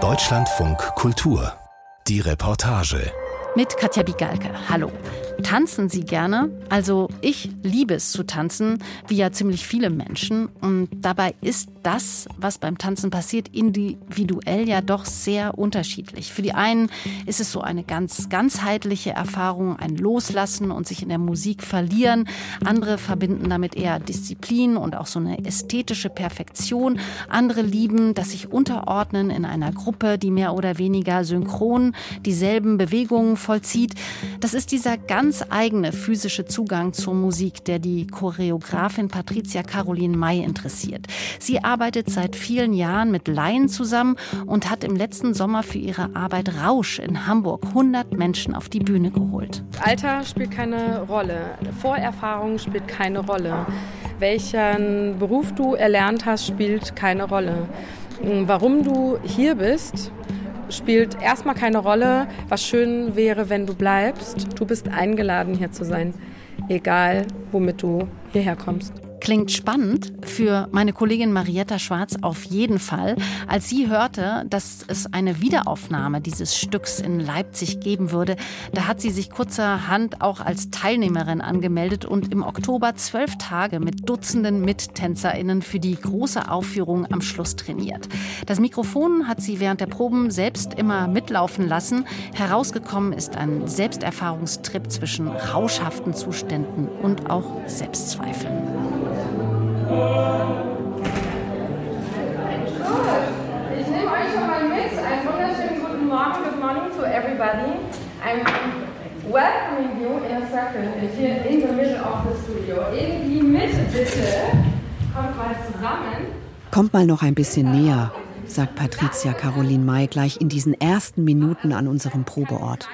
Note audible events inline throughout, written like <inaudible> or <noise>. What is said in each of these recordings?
Deutschlandfunk Kultur. Die Reportage. Mit Katja Bigalke. Hallo. Tanzen Sie gerne? Also ich liebe es zu tanzen, wie ja ziemlich viele Menschen. Und dabei ist das, was beim Tanzen passiert, individuell ja doch sehr unterschiedlich. Für die einen ist es so eine ganz ganzheitliche Erfahrung, ein Loslassen und sich in der Musik verlieren. Andere verbinden damit eher Disziplin und auch so eine ästhetische Perfektion. Andere lieben das sich unterordnen in einer Gruppe, die mehr oder weniger synchron dieselben Bewegungen vollzieht. Das ist dieser ganz eigene physische Zugang zur Musik, der die Choreografin Patricia Caroline May interessiert. Sie arbeitet seit vielen Jahren mit Laien zusammen und hat im letzten Sommer für ihre Arbeit Rausch in Hamburg 100 Menschen auf die Bühne geholt. Alter spielt keine Rolle, Vorerfahrung spielt keine Rolle, welchen Beruf du erlernt hast, spielt keine Rolle. Warum du hier bist, spielt erstmal keine Rolle. Was schön wäre, wenn du bleibst. Du bist eingeladen, hier zu sein, egal womit du hierher kommst. Klingt spannend für meine Kollegin Marietta Schwarz auf jeden Fall. Als sie hörte, dass es eine Wiederaufnahme dieses Stücks in Leipzig geben würde, da hat sie sich kurzerhand auch als Teilnehmerin angemeldet und im Oktober zwölf Tage mit Dutzenden MittänzerInnen für die große Aufführung am Schluss trainiert. Das Mikrofon hat sie während der Proben selbst immer mitlaufen lassen. Herausgekommen ist ein Selbsterfahrungstrip zwischen rauschhaften Zuständen und auch Selbstzweifeln. Ich nehme euch schon mal mit. Einen wunderschönen guten Morgen. Good morning to everybody. I'm welcoming you in a second here in the middle of the studio. In die Mitte bitte. Kommt mal zusammen. Kommt mal noch ein bisschen näher, sagt Patricia Caroline May gleich in diesen ersten Minuten an unserem Probeort.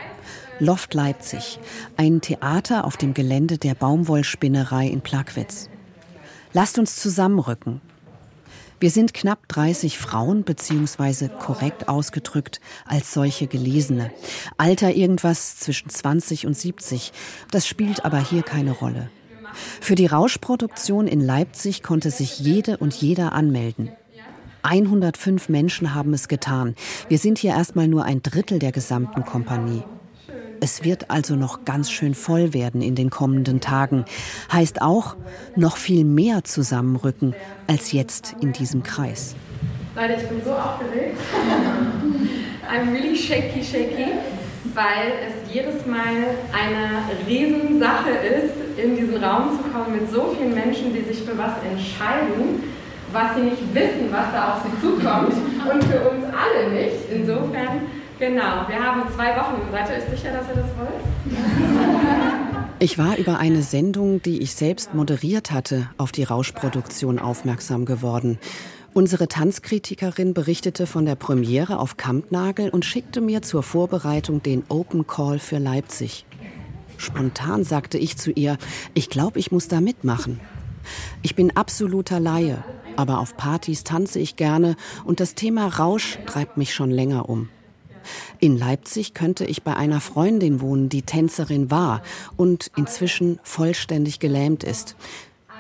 Loft Leipzig, ein Theater auf dem Gelände der Baumwollspinnerei in Plagwitz. Lasst uns zusammenrücken. Wir sind knapp 30 Frauen, beziehungsweise korrekt ausgedrückt als solche Gelesene. Alter irgendwas zwischen 20 und 70. Das spielt aber hier keine Rolle. Für die Rauschproduktion in Leipzig konnte sich jede und jeder anmelden. 105 Menschen haben es getan. Wir sind hier erstmal nur ein Drittel der gesamten Kompanie. Es wird also noch ganz schön voll werden in den kommenden Tagen. Heißt auch, noch viel mehr zusammenrücken als jetzt in diesem Kreis. Leute, ich bin so aufgeregt. <laughs> I'm really shaky, shaky, weil es jedes Mal eine Riesensache ist, in diesen Raum zu kommen mit so vielen Menschen, die sich für was entscheiden, was sie nicht wissen, was da auf sie zukommt und für uns alle nicht. Insofern Genau, wir haben zwei Wochen. Seid ihr sicher, dass ihr das wollt? <laughs> Ich war über eine Sendung, die ich selbst moderiert hatte, auf die Rauschproduktion aufmerksam geworden. Unsere Tanzkritikerin berichtete von der Premiere auf Kampnagel und schickte mir zur Vorbereitung den Open Call für Leipzig. Spontan sagte ich zu ihr, ich glaube, ich muss da mitmachen. Ich bin absoluter Laie, aber auf Partys tanze ich gerne und das Thema Rausch treibt mich schon länger um. In Leipzig könnte ich bei einer Freundin wohnen, die Tänzerin war und inzwischen vollständig gelähmt ist.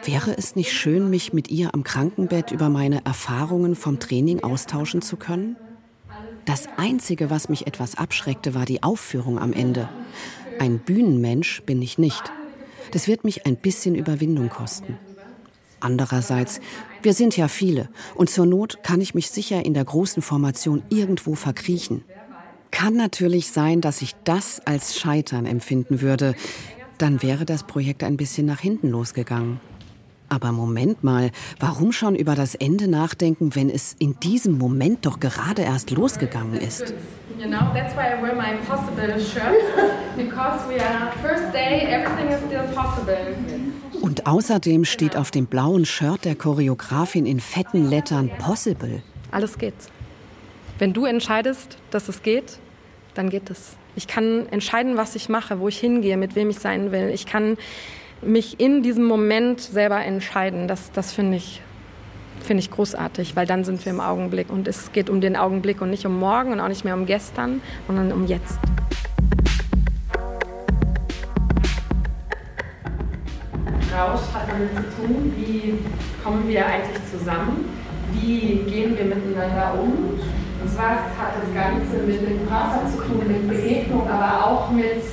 Wäre es nicht schön, mich mit ihr am Krankenbett über meine Erfahrungen vom Training austauschen zu können? Das Einzige, was mich etwas abschreckte, war die Aufführung am Ende. Ein Bühnenmensch bin ich nicht. Das wird mich ein bisschen Überwindung kosten. Andererseits, wir sind ja viele und zur Not kann ich mich sicher in der großen Formation irgendwo verkriechen. Kann natürlich sein, dass ich das als Scheitern empfinden würde. Dann wäre das Projekt ein bisschen nach hinten losgegangen. Aber Moment mal, warum schon über das Ende nachdenken, wenn es in diesem Moment doch gerade erst losgegangen ist? You know, that's why I wear my impossible shirt, because we are first day, everything is still possible. Und außerdem steht auf dem blauen Shirt der Choreografin in fetten Lettern Possible. Alles geht. Wenn du entscheidest, dass es geht, dann geht es. Ich kann entscheiden, was ich mache, wo ich hingehe, mit wem ich sein will. Ich kann mich in diesem Moment selber entscheiden. Das, das finde ich, find ich großartig, weil dann sind wir im Augenblick. Und es geht um den Augenblick und nicht um morgen und auch nicht mehr um gestern, sondern um jetzt. Rausch hat damit zu tun, wie kommen wir eigentlich zusammen, wie gehen wir miteinander miteinander um. Und zwar hat das Ganze mit dem Partner zu tun, mit Begegnung, aber auch mit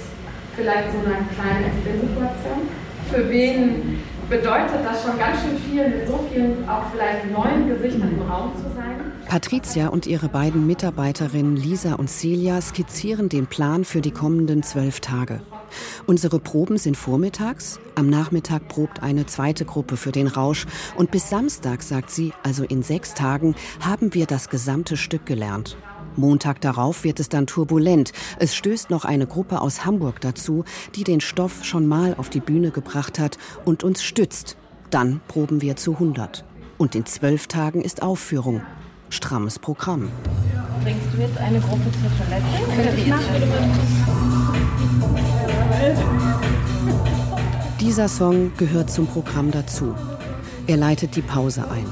vielleicht so einer kleinen Extremsituation. Für wen bedeutet das schon ganz schön viel, mit so vielen auch vielleicht neuen Gesichtern im Raum zu? Patricia und ihre beiden Mitarbeiterinnen Lisa und Celia skizzieren den Plan für die kommenden zwölf Tage. Unsere Proben sind vormittags, am Nachmittag probt eine zweite Gruppe für den Rausch und bis Samstag, sagt sie, also in sechs Tagen, haben wir das gesamte Stück gelernt. Montag darauf wird es dann turbulent. Es stößt noch eine Gruppe aus Hamburg dazu, die den Stoff schon mal auf die Bühne gebracht hat und uns stützt. Dann proben wir zu 100. Und in zwölf Tagen ist Aufführung strammes Programm. Bringst du jetzt eine Gruppe zur Toilette? Dieser Song gehört zum Programm dazu. Er leitet die Pause ein.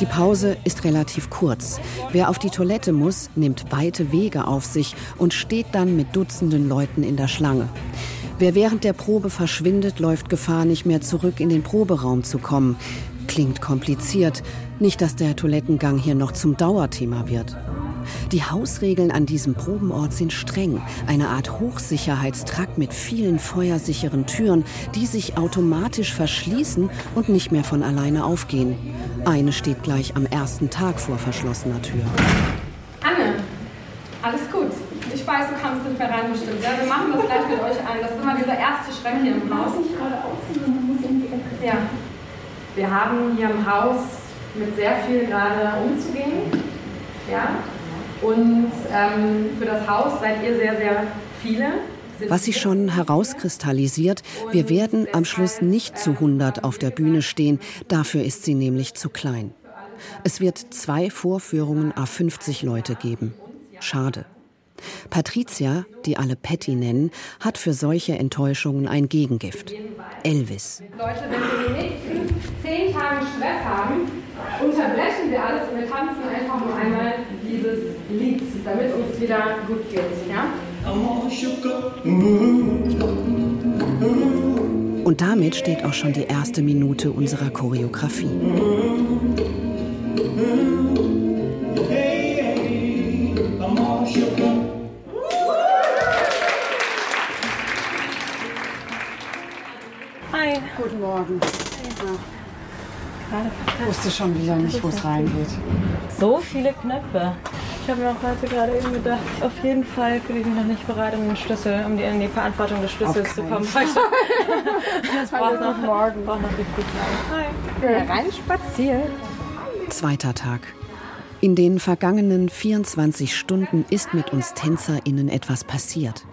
Die Pause ist relativ kurz. Wer auf die Toilette muss, nimmt weite Wege auf sich und steht dann mit Dutzenden Leuten in der Schlange. Wer während der Probe verschwindet, läuft Gefahr, nicht mehr zurück in den Proberaum zu kommen. Klingt kompliziert, nicht, dass der Toilettengang hier noch zum Dauerthema wird. Die Hausregeln an diesem Probenort sind streng. Eine Art Hochsicherheitstrakt mit vielen feuersicheren Türen, die sich automatisch verschließen und nicht mehr von alleine aufgehen. Eine steht gleich am ersten Tag vor verschlossener Tür. Anne, alles gut. Ich weiß, du kannst nicht mehr rein bestimmt. Ja, wir machen das gleich mit euch ein. Das ist immer dieser erste Schreck hier im Haus. Ja. Wir haben hier im Haus mit sehr viel gerade umzugehen. Ja? Und ähm, für das Haus seid ihr sehr, sehr viele. Was sich schon herauskristallisiert, wir werden am Schluss nicht zu 100 auf der Bühne stehen, dafür ist sie nämlich zu klein. Es wird zwei Vorführungen a 50 Leute geben. Schade. Patricia, die alle Patty nennen, hat für solche Enttäuschungen ein Gegengift. Elvis. Leute, wenn wir die nächsten zehn Tage Stress haben, unterbrechen wir alles und wir tanzen einfach nur einmal dieses Lied, damit uns wieder gut geht. Ja? Und damit steht auch schon die erste Minute unserer Choreografie. Guten Morgen. Ich wusste schon wieder nicht, wo es reingeht. So viele Knöpfe. Ich habe mir auch heute gerade eben gedacht, auf jeden Fall fühle ich mich noch nicht bereit, um den Schlüssel, um die, in die Verantwortung des Schlüssels zu kommen. <laughs> Das braucht noch morgen. Braucht noch richtig lang. Hi. Rein spazieren. Zweiter Tag. In den vergangenen 24 Stunden ist mit uns TänzerInnen etwas passiert.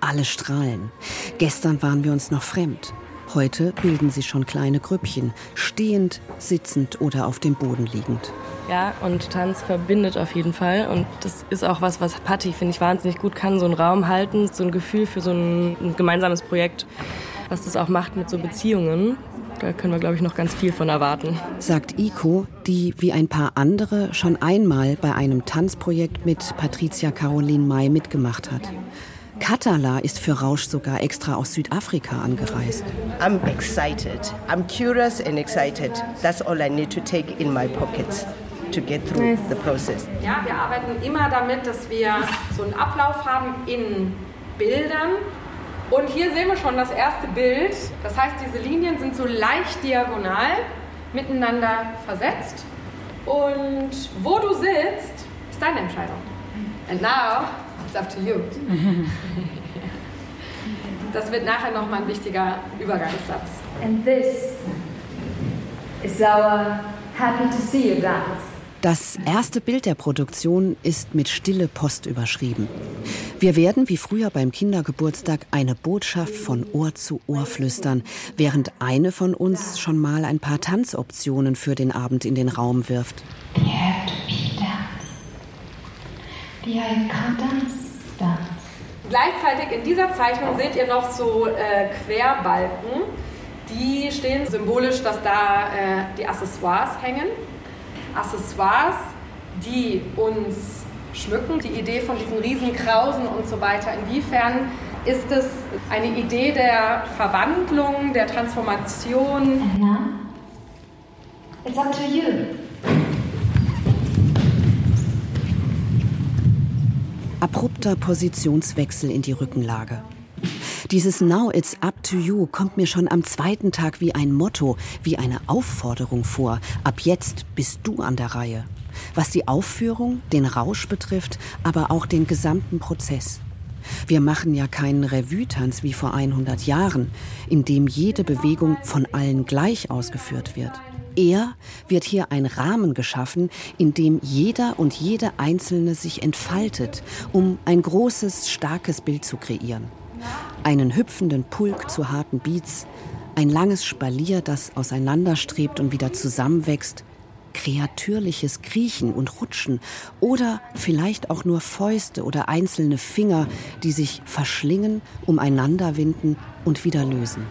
Alle strahlen. Gestern waren wir uns noch fremd. Heute bilden sie schon kleine Grüppchen, stehend, sitzend oder auf dem Boden liegend. Ja, und Tanz verbindet auf jeden Fall. Und das ist auch was, was Patti, finde ich, wahnsinnig gut kann. So einen Raum halten, so ein Gefühl für so ein, ein gemeinsames Projekt, was das auch macht mit so Beziehungen. Da können wir, glaube ich, noch ganz viel von erwarten. Sagt Iko, die wie ein paar andere schon einmal bei einem Tanzprojekt mit Patricia Caroline May mitgemacht hat. Katala ist für Rausch sogar extra aus Südafrika angereist. I'm excited. I'm curious and excited. That's all I need to take in my pockets to get through the process. Ja, wir arbeiten immer damit, dass wir so einen Ablauf haben in Bildern. Und hier sehen wir schon das erste Bild. Das heißt, diese Linien sind so leicht diagonal miteinander versetzt. Und wo du sitzt, ist deine Entscheidung. And now it's up to you. <laughs> Das wird nachher nochmal ein wichtiger Übergangssatz. And this is our happy to see you dance. Das erste Bild der Produktion ist mit Stille Post überschrieben. Wir werden wie früher beim Kindergeburtstag eine Botschaft von Ohr zu Ohr flüstern, während eine von uns schon mal ein paar Tanzoptionen für den Abend in den Raum wirft. You have to be dance. The I can't dance, dance. Gleichzeitig in dieser Zeichnung seht ihr noch so äh, Querbalken. Die stehen symbolisch, dass da äh, die Accessoires hängen. Accessoires, die uns schmücken. Die Idee von diesen Riesenkrausen und so weiter. Inwiefern ist es eine Idee der Verwandlung, der Transformation? And now it's up to you. Abrupter Positionswechsel in die Rückenlage. Dieses Now it's up to you kommt mir schon am zweiten Tag wie ein Motto, wie eine Aufforderung vor. Ab jetzt bist du an der Reihe. Was die Aufführung, den Rausch betrifft, aber auch den gesamten Prozess. Wir machen ja keinen Revue-Tanz wie vor 100 Jahren, in dem jede Bewegung von allen gleich ausgeführt wird. Eher wird hier ein Rahmen geschaffen, in dem jeder und jede Einzelne sich entfaltet, um ein großes, starkes Bild zu kreieren. Einen hüpfenden Pulk zu harten Beats, ein langes Spalier, das auseinanderstrebt und wieder zusammenwächst, kreatürliches Kriechen und Rutschen oder vielleicht auch nur Fäuste oder einzelne Finger, die sich verschlingen, umeinander winden und wieder lösen.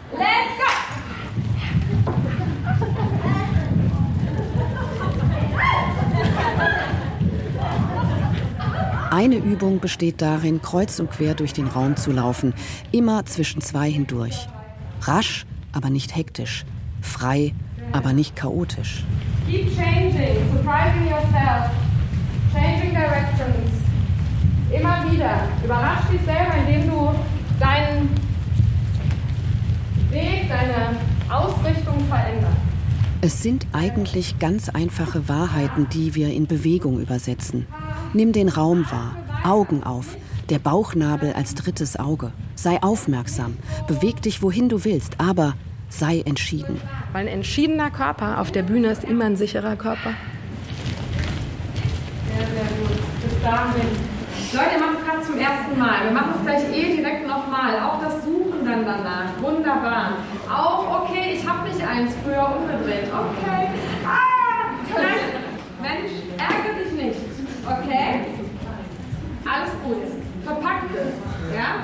Eine Übung besteht darin, kreuz und quer durch den Raum zu laufen, immer zwischen zwei hindurch. Rasch, aber nicht hektisch. Frei, aber nicht chaotisch. Keep changing, surprising yourself, changing directions. Immer wieder. Überrasch dich selber, indem du deinen Weg, deine Ausrichtung veränderst. Es sind eigentlich ganz einfache Wahrheiten, die wir in Bewegung übersetzen. Nimm den Raum wahr, Augen auf, der Bauchnabel als drittes Auge. Sei aufmerksam, beweg dich wohin du willst, aber sei entschieden. Weil ein entschiedener Körper auf der Bühne ist immer ein sicherer Körper. Sehr, sehr gut. Bis dahin. Leute, ihr macht es gerade zum ersten Mal. Wir machen es gleich eh direkt nochmal. Auch das Suchen dann danach. Wunderbar. Auch, okay, ich habe nicht eins früher umgedreht. Okay. Ah, nein. Mensch, ärgere dich nicht. Okay? Alles gut. Verpackt es. Ja?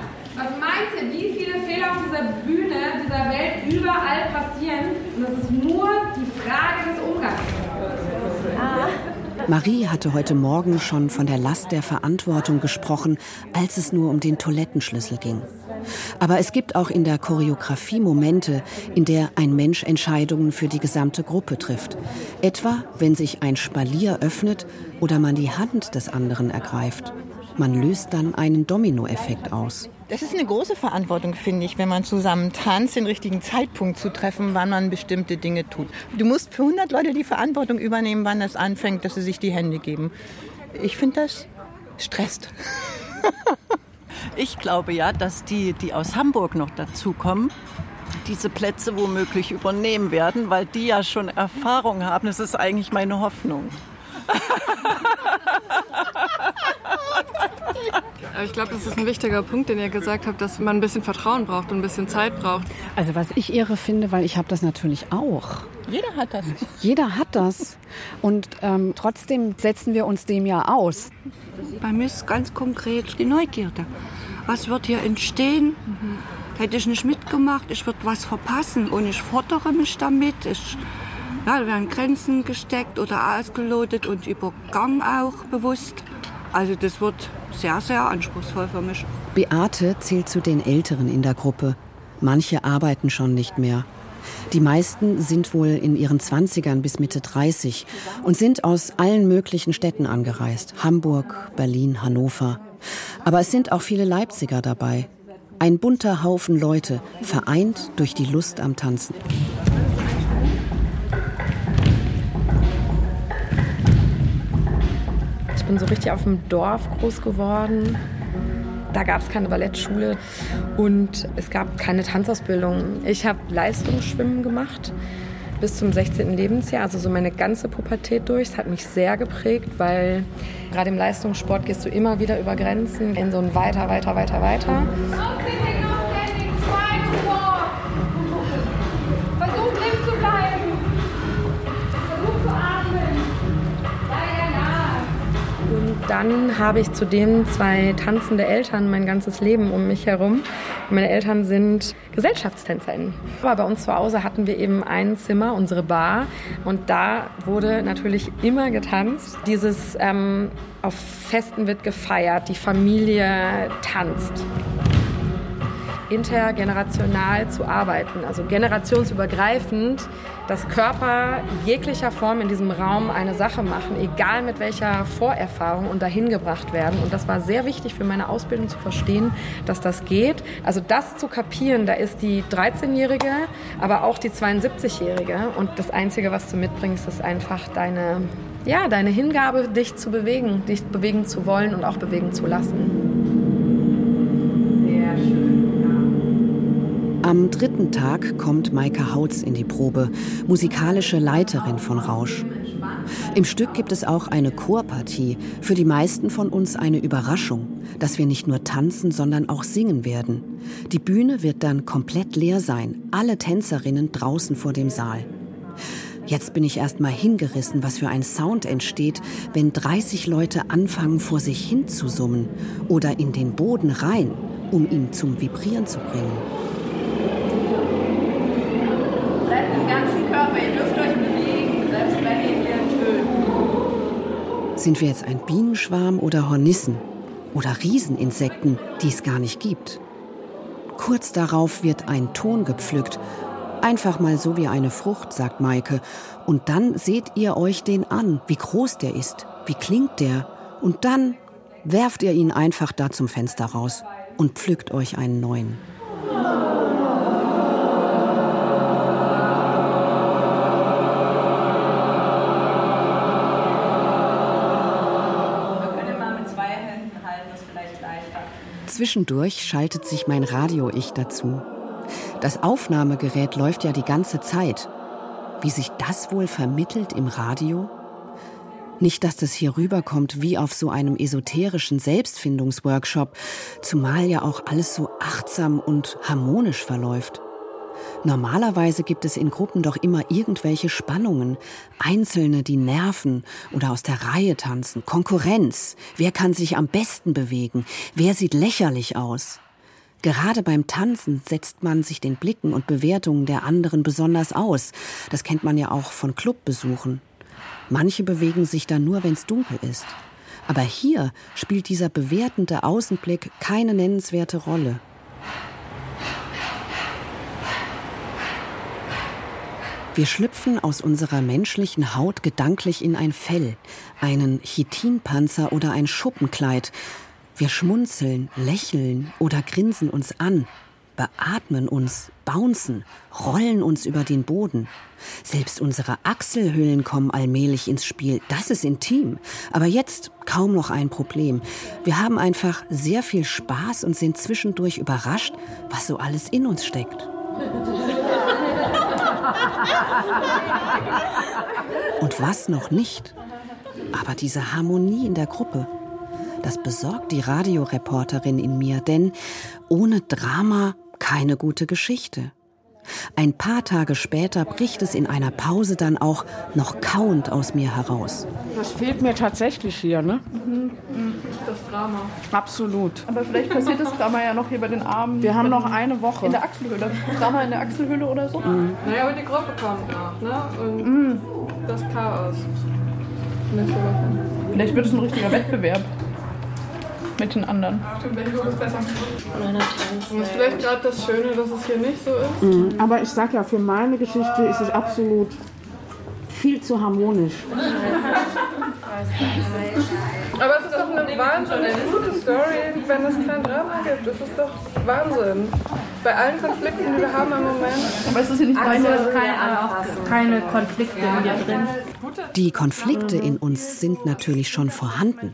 Ihr, wie viele Fehler auf dieser Bühne, dieser Welt überall passieren? Und das ist nur die Frage des Umgangs. Ah. Marie hatte heute Morgen schon von der Last der Verantwortung gesprochen, als es nur um den Toilettenschlüssel ging. Aber es gibt auch in der Choreografie Momente, in der ein Mensch Entscheidungen für die gesamte Gruppe trifft. Etwa, wenn sich ein Spalier öffnet oder man die Hand des anderen ergreift. Man löst dann einen Dominoeffekt aus. Das ist eine große Verantwortung, finde ich, wenn man zusammen tanzt, den richtigen Zeitpunkt zu treffen, wann man bestimmte Dinge tut. Du musst für 100 Leute die Verantwortung übernehmen, wann es anfängt, dass sie sich die Hände geben. Ich finde das stresst. <laughs> ich glaube ja, dass die, die aus Hamburg noch dazukommen, diese Plätze womöglich übernehmen werden, weil die ja schon Erfahrung haben. Das ist eigentlich meine Hoffnung. <laughs> Aber ich glaube, das ist ein wichtiger Punkt, den ihr gesagt habt, dass man ein bisschen Vertrauen braucht und ein bisschen Zeit braucht. Also was ich irre finde, weil ich habe das natürlich auch. Jeder hat das. Jeder hat das. Und ähm, trotzdem setzen wir uns dem ja aus. Bei mir ist ganz konkret die Neugierde. Was wird hier entstehen? Mhm. Hätte ich nicht mitgemacht, ich würde was verpassen und ich fordere mich damit. Ich, ja, werden Grenzen gesteckt oder ausgelotet und übergangen auch bewusst. Also das wird sehr, sehr anspruchsvoll für mich. Beate zählt zu den Älteren in der Gruppe. Manche arbeiten schon nicht mehr. Die meisten sind wohl in ihren 20ern bis Mitte 30 und sind aus allen möglichen Städten angereist. Hamburg, Berlin, Hannover. Aber es sind auch viele Leipziger dabei. Ein bunter Haufen Leute, vereint durch die Lust am Tanzen. Ich bin so richtig auf dem Dorf groß geworden. Da gab es keine Ballettschule und es gab keine Tanzausbildung. Ich habe Leistungsschwimmen gemacht bis zum 16. Lebensjahr, also so meine ganze Pubertät durch. Es hat mich sehr geprägt, weil gerade im Leistungssport gehst du immer wieder über Grenzen in so ein weiter, weiter, weiter, weiter. Dann habe ich zudem zwei tanzende Eltern mein ganzes Leben um mich herum. Meine Eltern sind Gesellschaftstänzerinnen. Aber bei uns zu Hause hatten wir eben ein Zimmer, unsere Bar. Und da wurde natürlich immer getanzt. Dieses ähm, auf Festen wird gefeiert, die Familie tanzt. Intergenerational zu arbeiten, also generationsübergreifend, dass Körper jeglicher Form in diesem Raum eine Sache machen, egal mit welcher Vorerfahrung und dahin gebracht werden. Und das war sehr wichtig für meine Ausbildung zu verstehen, dass das geht. Also das zu kapieren, da ist die 13-Jährige, aber auch die 72-Jährige. Und das Einzige, was du mitbringst, ist einfach deine, ja, deine Hingabe, dich zu bewegen, dich bewegen zu wollen und auch bewegen zu lassen. Am dritten Tag kommt Maike Hautz in die Probe, musikalische Leiterin von Rausch. Im Stück gibt es auch eine Chorpartie, für die meisten von uns eine Überraschung, dass wir nicht nur tanzen, sondern auch singen werden. Die Bühne wird dann komplett leer sein, alle Tänzerinnen draußen vor dem Saal. Jetzt bin ich erst mal hingerissen, was für ein Sound entsteht, wenn 30 Leute anfangen vor sich hin zu summen oder in den Boden rein, um ihn zum Vibrieren zu bringen. Sind wir jetzt ein Bienenschwarm oder Hornissen? Oder Rieseninsekten, die es gar nicht gibt? Kurz darauf wird ein Ton gepflückt. Einfach mal so wie eine Frucht, sagt Maike. Und dann seht ihr euch den an, wie groß der ist, wie klingt der. Und dann werft ihr ihn einfach da zum Fenster raus und pflückt euch einen neuen. Zwischendurch schaltet sich mein Radio-Ich dazu. Das Aufnahmegerät läuft ja die ganze Zeit. Wie sich das wohl vermittelt im Radio? Nicht, dass das hier rüberkommt wie auf so einem esoterischen Selbstfindungsworkshop, zumal ja auch alles so achtsam und harmonisch verläuft. Normalerweise gibt es in Gruppen doch immer irgendwelche Spannungen. Einzelne, die nerven oder aus der Reihe tanzen. Konkurrenz. Wer kann sich am besten bewegen? Wer sieht lächerlich aus? Gerade beim Tanzen setzt man sich den Blicken und Bewertungen der anderen besonders aus. Das kennt man ja auch von Clubbesuchen. Manche bewegen sich dann nur, wenn es dunkel ist. Aber hier spielt dieser bewertende Außenblick keine nennenswerte Rolle. Wir schlüpfen aus unserer menschlichen Haut gedanklich in ein Fell, einen Chitinpanzer oder ein Schuppenkleid. Wir schmunzeln, lächeln oder grinsen uns an, beatmen uns, bouncen, rollen uns über den Boden. Selbst unsere Achselhüllen kommen allmählich ins Spiel. Das ist intim. Aber jetzt kaum noch ein Problem. Wir haben einfach sehr viel Spaß und sind zwischendurch überrascht, was so alles in uns steckt. Und was noch nicht? Aber diese Harmonie in der Gruppe, das besorgt die Radioreporterin in mir, denn ohne Drama keine gute Geschichte. Ein paar Tage später bricht es in einer Pause dann auch noch kauend aus mir heraus. Das fehlt mir tatsächlich hier, ne? Mhm. Das Drama. Absolut. Aber vielleicht passiert das Drama ja noch hier bei den Armen. Wir haben noch eine Woche. In der Achselhöhle. Drama in der Achselhöhle oder so? Mhm. Naja, aber die Gruppe kommt noch, ne? Und mhm. das Chaos. Vielleicht wird es ein richtiger Wettbewerb mit den anderen. Und ist vielleicht gerade das Schöne, dass es hier nicht so ist. Mhm. Aber ich sag ja, für meine Geschichte ist es absolut viel zu harmonisch. Aber es ist doch eine wahnsinnig gute Story, wenn es kein Drama gibt. Das ist doch Wahnsinn. Bei allen Konflikten, die wir haben im Moment. Aber es ist hier nicht also, keine, keine Konflikte in dir drin. Die Konflikte in uns sind natürlich schon vorhanden.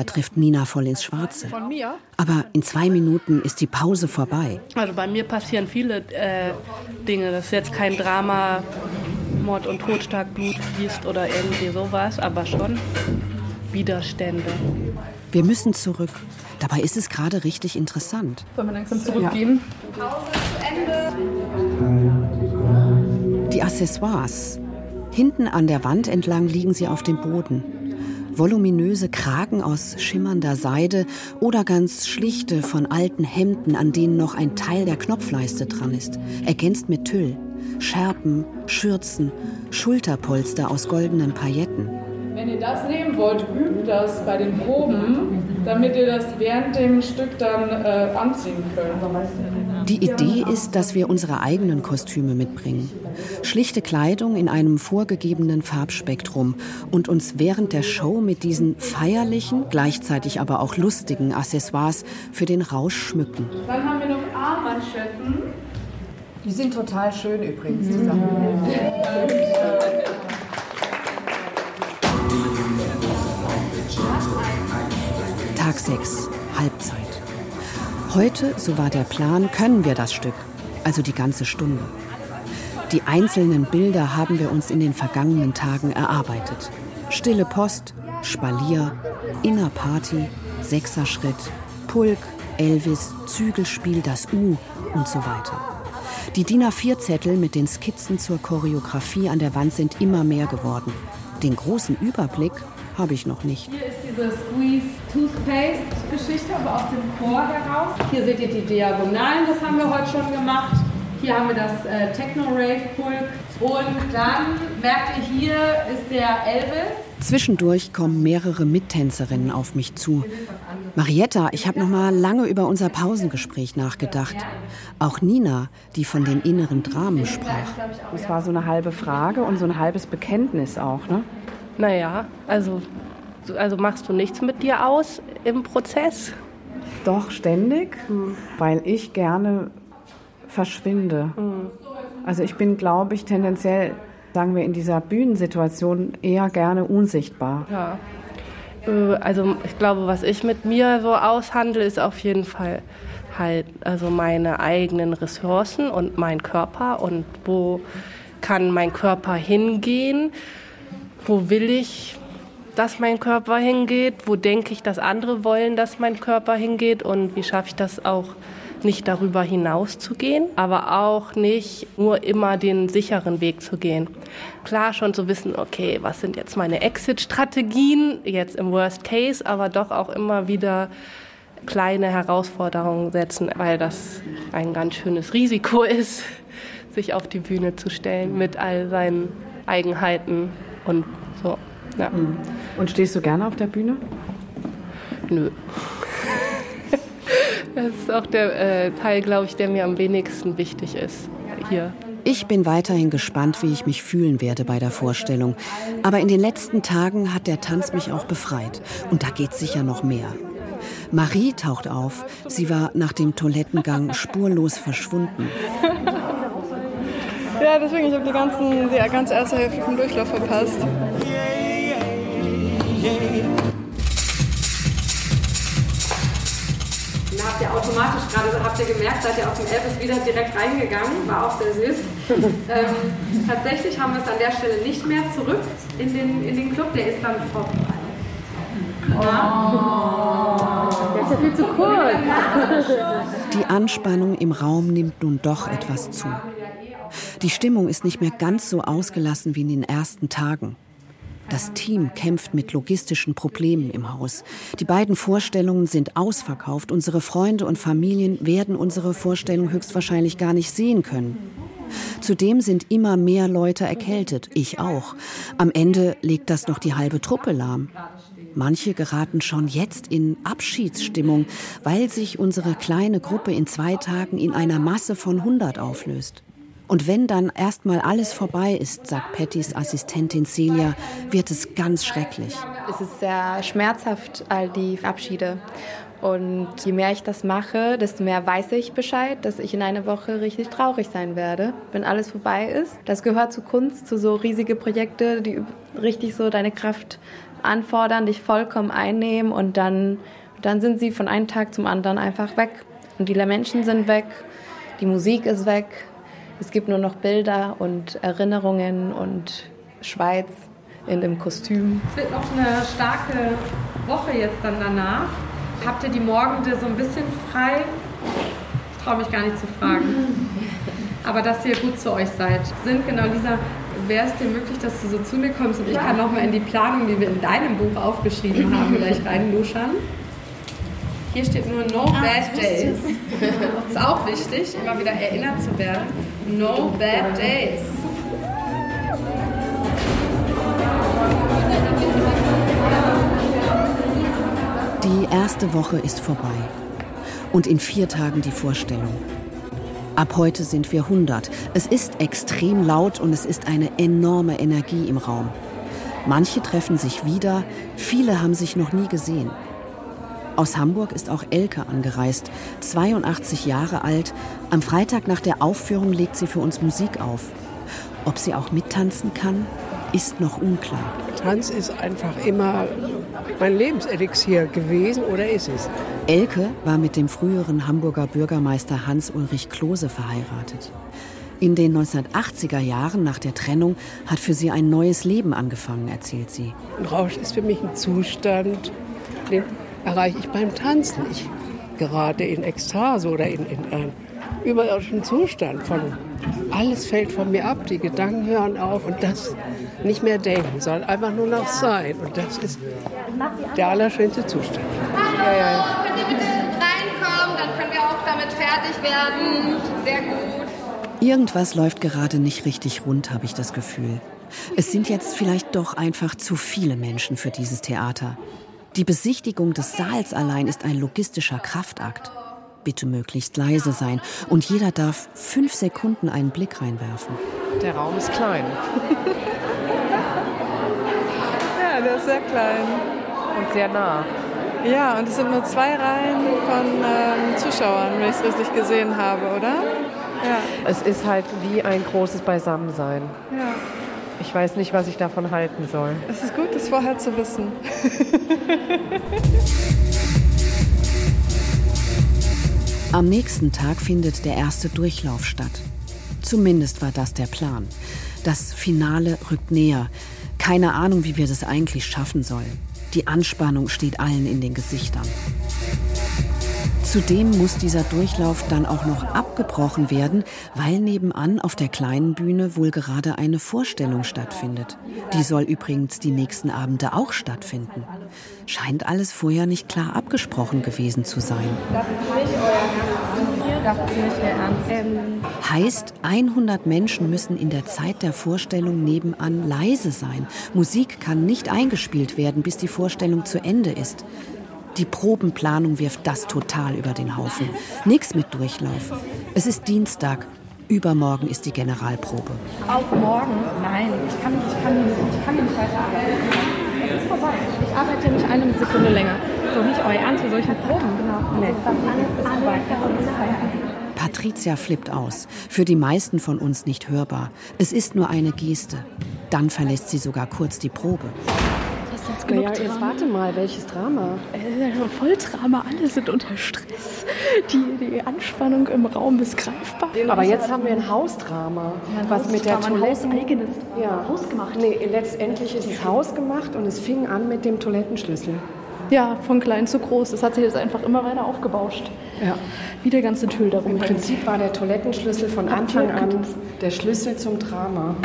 Da trifft Mina voll ins Schwarze. Von mir? Aber in zwei Minuten ist die Pause vorbei. Also bei mir passieren viele äh, Dinge. Das ist jetzt kein Drama, Mord und Totschlag, Blut fließt oder irgendwie sowas, aber schon Widerstände. Wir müssen zurück. Dabei ist es gerade richtig interessant. Sollen wir langsam zurückgehen? Ja. Pause zu Ende. Die Accessoires. Hinten an der Wand entlang liegen sie auf dem Boden voluminöse Kragen aus schimmernder Seide oder ganz schlichte von alten Hemden, an denen noch ein Teil der Knopfleiste dran ist, ergänzt mit Tüll, Schärpen, Schürzen, Schulterpolster aus goldenen Pailletten. Wenn ihr das nehmen wollt, übt das bei den Proben, damit ihr das während dem Stück dann äh, anziehen könnt. Die Idee ist, dass wir unsere eigenen Kostüme mitbringen. Schlichte Kleidung in einem vorgegebenen Farbspektrum und uns während der Show mit diesen feierlichen, gleichzeitig aber auch lustigen Accessoires für den Rausch schmücken. Dann haben wir noch Armmanschetten. Die sind total schön übrigens, die Sachen. Tag 6, Halbzeit. Heute, so war der Plan, können wir das Stück, also die ganze Stunde. Die einzelnen Bilder haben wir uns in den vergangenen Tagen erarbeitet. Stille Post, Spalier, Innerparty, Sechserschritt, Pulk, Elvis, Zügelspiel, das U und so weiter. Die DIN A4-Zettel mit den Skizzen zur Choreografie an der Wand sind immer mehr geworden. Den großen Überblick habe ich noch nicht. Hier ist diese Squeeze Toothpaste Geschichte, aber aus dem Chor heraus. Hier seht ihr die Diagonalen, das haben wir heute schon gemacht. Hier haben wir das äh, Techno Rave Pulk. Und dann merkt ihr, hier ist der Elvis. Zwischendurch kommen mehrere Mittänzerinnen auf mich zu. Marietta, ich habe noch mal lange über unser Pausengespräch nachgedacht. Auch Nina, die von den inneren Dramen sprach. Es war so eine halbe Frage und so ein halbes Bekenntnis auch, ne? Naja, also, also machst du nichts mit dir aus im Prozess? Doch, ständig, weil ich gerne verschwinde. Also ich bin, glaube ich, tendenziell, sagen wir, in dieser Bühnensituation eher gerne unsichtbar. Ja. Äh, Also ich glaube, was ich mit mir so aushandle, ist auf jeden Fall halt also meine eigenen Ressourcen und mein Körper und wo kann mein Körper hingehen, wo will ich, dass mein Körper hingeht, wo denke ich, dass andere wollen, dass mein Körper hingeht? Und wie schaffe ich das auch nicht darüber hinaus zu gehen, aber auch nicht nur immer den sicheren Weg zu gehen. Klar schon zu wissen, okay, was sind jetzt meine Exit-Strategien, jetzt im Worst Case, aber doch auch immer wieder kleine Herausforderungen setzen, weil das ein ganz schönes Risiko <laughs> ist, sich auf die Bühne zu stellen mit all seinen Eigenheiten und so. Ja. Und stehst du gerne auf der Bühne? Nö. <laughs> Das ist auch der äh, Teil, glaube ich, der mir am wenigsten wichtig ist hier. Ich bin weiterhin gespannt, wie ich mich fühlen werde bei der Vorstellung. Aber in den letzten Tagen hat der Tanz mich auch befreit. Und da geht sicher noch mehr. Marie taucht auf. Sie war nach dem Toilettengang spurlos verschwunden. <laughs> Ja, deswegen, ich habe die, ganzen, die ganze erste Hälfte vom Durchlauf verpasst. Da habt ihr automatisch gerade, habt ihr gemerkt, seid ihr aus dem Elvis wieder direkt reingegangen, war auch sehr süß. <laughs> ähm, tatsächlich haben wir es an der Stelle nicht mehr zurück in den, in den Club, der ist dann vorbei. Der ist ja viel zu kurz. Die Anspannung im Raum nimmt nun doch etwas zu. Die Stimmung ist nicht mehr ganz so ausgelassen wie in den ersten Tagen. Das Team kämpft mit logistischen Problemen im Haus. Die beiden Vorstellungen sind ausverkauft. Unsere Freunde und Familien werden unsere Vorstellung höchstwahrscheinlich gar nicht sehen können. Zudem sind immer mehr Leute erkältet, ich auch. Am Ende legt das noch die halbe Truppe lahm. Manche geraten schon jetzt in Abschiedsstimmung, weil sich unsere kleine Gruppe in zwei Tagen in einer Masse von 100 auflöst. Und wenn dann erstmal alles vorbei ist, sagt Pattys Assistentin Celia, wird es ganz schrecklich. Es ist sehr schmerzhaft, all die Abschiede. Und je mehr ich das mache, desto mehr weiß ich Bescheid, dass ich in einer Woche richtig traurig sein werde, wenn alles vorbei ist. Das gehört zu Kunst, zu so riesige Projekte, die richtig so deine Kraft anfordern, dich vollkommen einnehmen und dann, dann sind sie von einem Tag zum anderen einfach weg. Und die Menschen sind weg, die Musik ist weg, es gibt nur noch Bilder und Erinnerungen und Schweiz in dem Kostüm. Es wird noch eine starke Woche jetzt dann danach. Habt ihr die Morgende so ein bisschen frei? Ich traue mich gar nicht zu fragen. <laughs> Aber dass ihr gut zu euch seid. Sind genau Lisa, wäre es dir möglich, dass du so zu mir kommst und ich kann noch mal in die Planung, die wir in deinem Buch aufgeschrieben haben, gleich reinluschern? Hier steht nur No Bad Days. <laughs> Ist auch wichtig, immer wieder erinnert zu werden. No Bad Days. Die erste Woche ist vorbei und in vier Tagen die Vorstellung. Ab heute sind wir 100. Es ist extrem laut und es ist eine enorme Energie im Raum. Manche treffen sich wieder, viele haben sich noch nie gesehen. Aus Hamburg ist auch Elke angereist, 82 Jahre alt. Am Freitag nach der Aufführung legt sie für uns Musik auf. Ob sie auch mittanzen kann, ist noch unklar. Tanz ist einfach immer mein Lebenselixier gewesen oder ist es. Elke war mit dem früheren Hamburger Bürgermeister Hans-Ulrich Klose verheiratet. In den 1980er Jahren nach der Trennung hat für sie ein neues Leben angefangen, erzählt sie. Ein Rausch ist für mich ein Zustand, den erreiche ich beim Tanzen. Ich gerate in Ekstase oder in, in einen überirdischen Zustand von alles fällt von mir ab, die Gedanken hören auf und das nicht mehr denken, sondern einfach nur noch sein. Und das ist der allerschönste Zustand. Ja, ja. Könnt ihr bitte reinkommen, dann können wir auch damit fertig werden. Sehr gut. Irgendwas läuft gerade nicht richtig rund, habe ich das Gefühl. Es sind jetzt vielleicht doch einfach zu viele Menschen für dieses Theater. Die Besichtigung des Saals allein ist ein logistischer Kraftakt. Bitte möglichst leise sein und jeder darf fünf Sekunden einen Blick reinwerfen. Der Raum ist klein. <laughs> ja, der ist sehr klein. Und sehr nah. Ja, und es sind nur zwei Reihen von ähm, Zuschauern, wenn ich es richtig gesehen habe, oder? Ja. Es ist halt wie ein großes Beisammensein. Ja. Ich weiß nicht, was ich davon halten soll. Es ist gut, das vorher zu wissen. <laughs> Am nächsten Tag findet der erste Durchlauf statt. Zumindest war das der Plan. Das Finale rückt näher. Keine Ahnung, wie wir das eigentlich schaffen sollen. Die Anspannung steht allen in den Gesichtern. Zudem muss dieser Durchlauf dann auch noch abgebrochen werden, weil nebenan auf der kleinen Bühne wohl gerade eine Vorstellung stattfindet. Die soll übrigens die nächsten Abende auch stattfinden. Scheint alles vorher nicht klar abgesprochen gewesen zu sein. Das ist nicht euer Das ist nicht der Ernst. Heißt, 100 Menschen müssen in der Zeit der Vorstellung nebenan leise sein. Musik kann nicht eingespielt werden, bis die Vorstellung zu Ende ist. Die Probenplanung wirft das total über den Haufen. Nix mit Durchlauf. Es ist Dienstag. Übermorgen ist die Generalprobe. Auch morgen? Nein, ich kann nicht, ich kann nicht, ich kann nicht weiter arbeiten. Es ist vorbei. Ich arbeite nicht eine Sekunde länger. So nicht euer Ernst für solchen Proben. Genau. Nee. Das ist vorbei. Das ist vorbei. Patricia flippt aus. Für die meisten von uns nicht hörbar. Es ist nur eine Geste. Dann verlässt sie sogar kurz die Probe. Jetzt naja, jetzt warte mal, welches Drama? Äh, Volldrama, alle sind unter Stress. Die, die Anspannung im Raum ist greifbar. Aber jetzt haben wir ein Hausdrama. Ja, was mit der Toilette. eigenes ja. Hausgemacht. Nee, letztendlich ist es hausgemacht und es fing an mit dem Toilettenschlüssel. Ja, von klein zu groß. Das hat sich jetzt einfach immer weiter aufgebauscht. Ja. Wie der ganze Tüll darum. Im Prinzip war der Toilettenschlüssel von Anfang an der Schlüssel zum Drama. <laughs>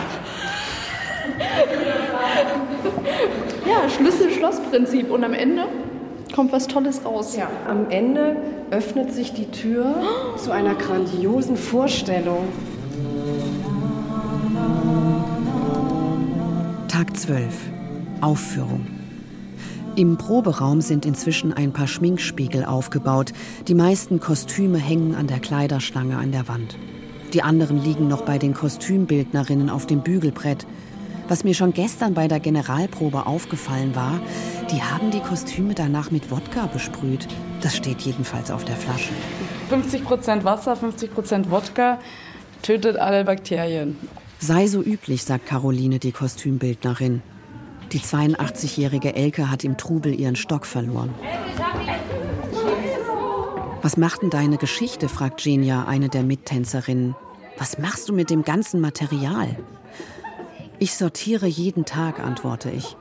ja, Schlüssel-Schloss-Prinzip. Und am Ende kommt was Tolles raus. Ja, am Ende öffnet sich die Tür <gasps> zu einer grandiosen Vorstellung. Tag 12. Aufführung. Im Proberaum sind inzwischen ein paar Schminkspiegel aufgebaut. Die meisten Kostüme hängen an der Kleiderstange an der Wand. Die anderen liegen noch bei den Kostümbildnerinnen auf dem Bügelbrett. Was mir schon gestern bei der Generalprobe aufgefallen war, die haben die Kostüme danach mit Wodka besprüht. Das steht jedenfalls auf der Flasche. 50% Wasser, 50% Wodka tötet alle Bakterien. Sei so üblich, sagt Caroline, die Kostümbildnerin. Die 82-jährige Elke hat im Trubel ihren Stock verloren. Was macht denn deine Geschichte? fragt Genia, eine der Mittänzerinnen. Was machst du mit dem ganzen Material? Ich sortiere jeden Tag, antworte ich.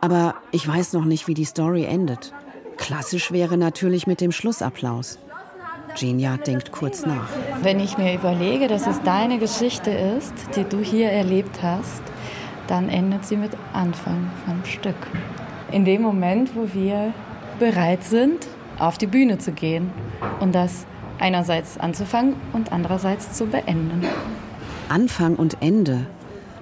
Aber ich weiß noch nicht, wie die Story endet. Klassisch wäre natürlich mit dem Schlussapplaus. Genia denkt kurz nach. Wenn ich mir überlege, dass es deine Geschichte ist, die du hier erlebt hast, dann endet sie mit Anfang vom Stück. In dem Moment, wo wir bereit sind, auf die Bühne zu gehen und das einerseits anzufangen und andererseits zu beenden. Anfang und Ende.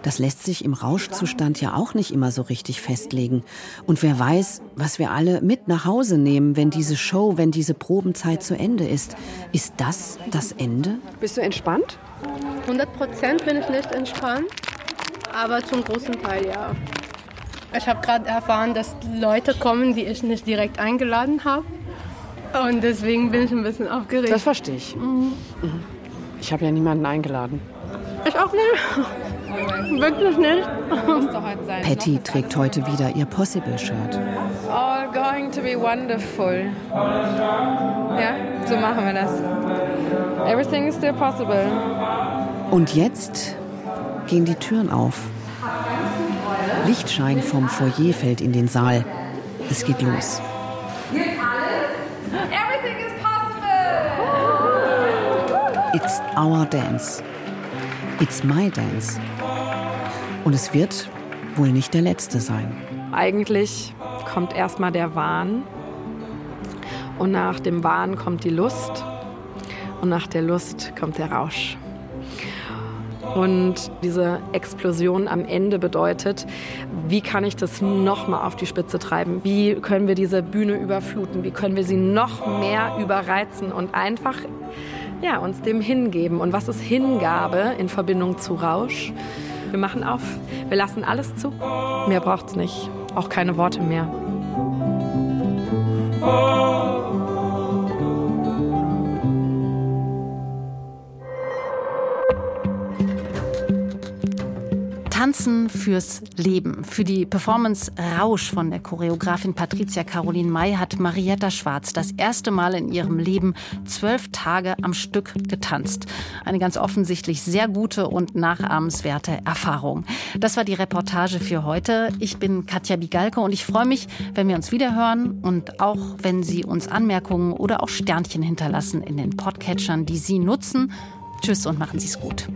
Das lässt sich im Rauschzustand ja auch nicht immer so richtig festlegen. Und wer weiß, was wir alle mit nach Hause nehmen, wenn diese Show, wenn diese Probenzeit zu Ende ist. Ist das das Ende? Bist du entspannt? 100 Prozent bin ich nicht entspannt, aber zum großen Teil ja. Ich habe gerade erfahren, dass Leute kommen, die ich nicht direkt eingeladen habe. Und deswegen bin ich ein bisschen aufgeregt. Das verstehe ich. Mhm. Ich habe ja niemanden eingeladen. Ich auch nicht. Wirklich nicht. Patty trägt heute wieder ihr Possible-Shirt. All going to be wonderful. Ja, so machen wir das. Everything is still possible. Und jetzt gehen die Türen auf. Lichtschein vom Foyer fällt in den Saal. Es geht los. Everything is possible. It's our dance. It's my dance. Und es wird wohl nicht der letzte sein. Eigentlich kommt erstmal der Wahn und nach dem Wahn kommt die Lust und nach der Lust kommt der Rausch. Und diese Explosion am Ende bedeutet, wie kann ich das noch mal auf die Spitze treiben? Wie können wir diese Bühne überfluten? Wie können wir sie noch mehr überreizen und einfach ja, uns dem hingeben? Und was ist Hingabe in Verbindung zu Rausch? Wir machen auf, wir lassen alles zu. Mehr braucht's nicht, auch keine Worte mehr. Tanzen fürs Leben. Für die Performance Rausch von der Choreografin Patricia Caroline May hat Marietta Schwarz das erste Mal in ihrem Leben zwölf Tage am Stück getanzt. Eine ganz offensichtlich sehr gute und nachahmenswerte Erfahrung. Das war die Reportage für heute. Ich bin Katja Bigalke und ich freue mich, wenn wir uns wiederhören und auch wenn Sie uns Anmerkungen oder auch Sternchen hinterlassen in den Podcatchern, die Sie nutzen. Tschüss und machen Sie es gut.